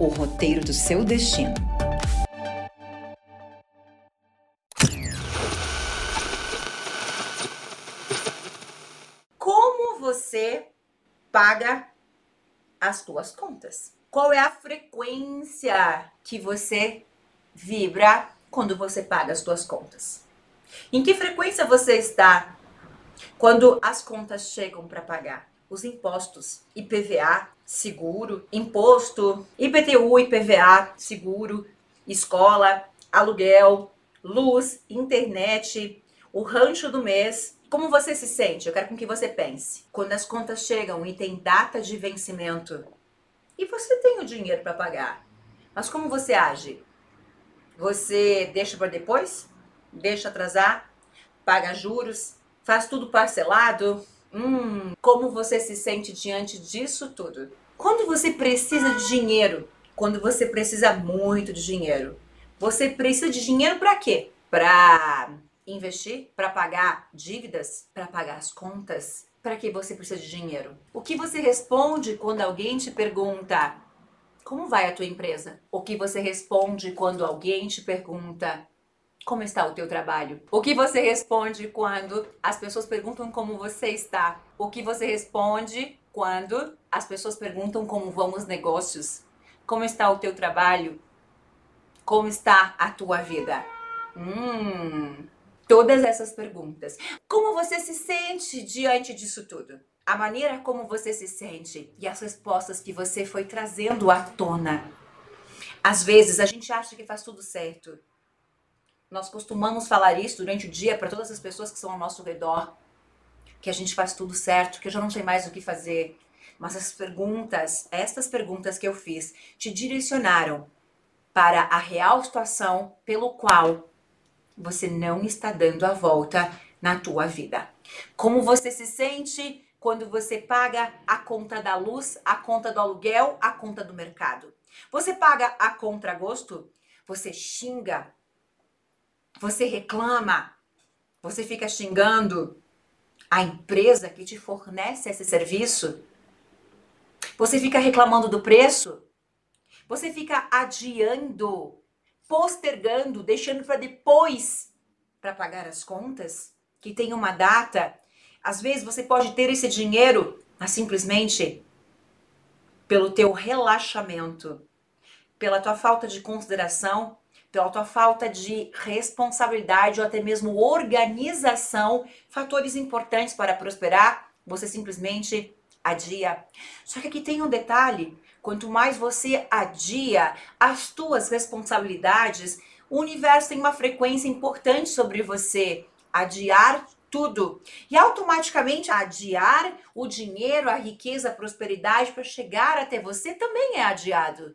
o roteiro do seu destino. Como você paga as suas contas? Qual é a frequência que você vibra quando você paga as suas contas? Em que frequência você está quando as contas chegam para pagar? Os impostos, IPVA, seguro, imposto, IPTU, IPVA, seguro, escola, aluguel, luz, internet, o rancho do mês. Como você se sente? Eu quero com que você pense. Quando as contas chegam e tem data de vencimento e você tem o dinheiro para pagar, mas como você age? Você deixa para depois? Deixa atrasar? Paga juros? Faz tudo parcelado? Hum, como você se sente diante disso tudo? Quando você precisa de dinheiro, quando você precisa muito de dinheiro, você precisa de dinheiro para quê? Para investir, para pagar dívidas, para pagar as contas? Para que você precisa de dinheiro? O que você responde quando alguém te pergunta como vai a tua empresa? O que você responde quando alguém te pergunta como está o teu trabalho? O que você responde quando as pessoas perguntam como você está? O que você responde quando as pessoas perguntam como vão os negócios? Como está o teu trabalho? Como está a tua vida? Hum, todas essas perguntas. Como você se sente diante disso tudo? A maneira como você se sente e as respostas que você foi trazendo à tona. Às vezes a gente acha que faz tudo certo, nós costumamos falar isso durante o dia para todas as pessoas que são ao nosso redor, que a gente faz tudo certo, que eu já não sei mais o que fazer. Mas as perguntas, estas perguntas que eu fiz, te direcionaram para a real situação pelo qual você não está dando a volta na tua vida. Como você se sente quando você paga a conta da luz, a conta do aluguel, a conta do mercado? Você paga a contragosto? Você xinga você reclama, você fica xingando a empresa que te fornece esse serviço, você fica reclamando do preço, você fica adiando, postergando, deixando para depois para pagar as contas, que tem uma data. Às vezes você pode ter esse dinheiro, mas simplesmente pelo teu relaxamento, pela tua falta de consideração, pela tua falta de responsabilidade ou até mesmo organização, fatores importantes para prosperar, você simplesmente adia. Só que aqui tem um detalhe: quanto mais você adia as tuas responsabilidades, o universo tem uma frequência importante sobre você. Adiar tudo. E automaticamente adiar o dinheiro, a riqueza, a prosperidade para chegar até você também é adiado.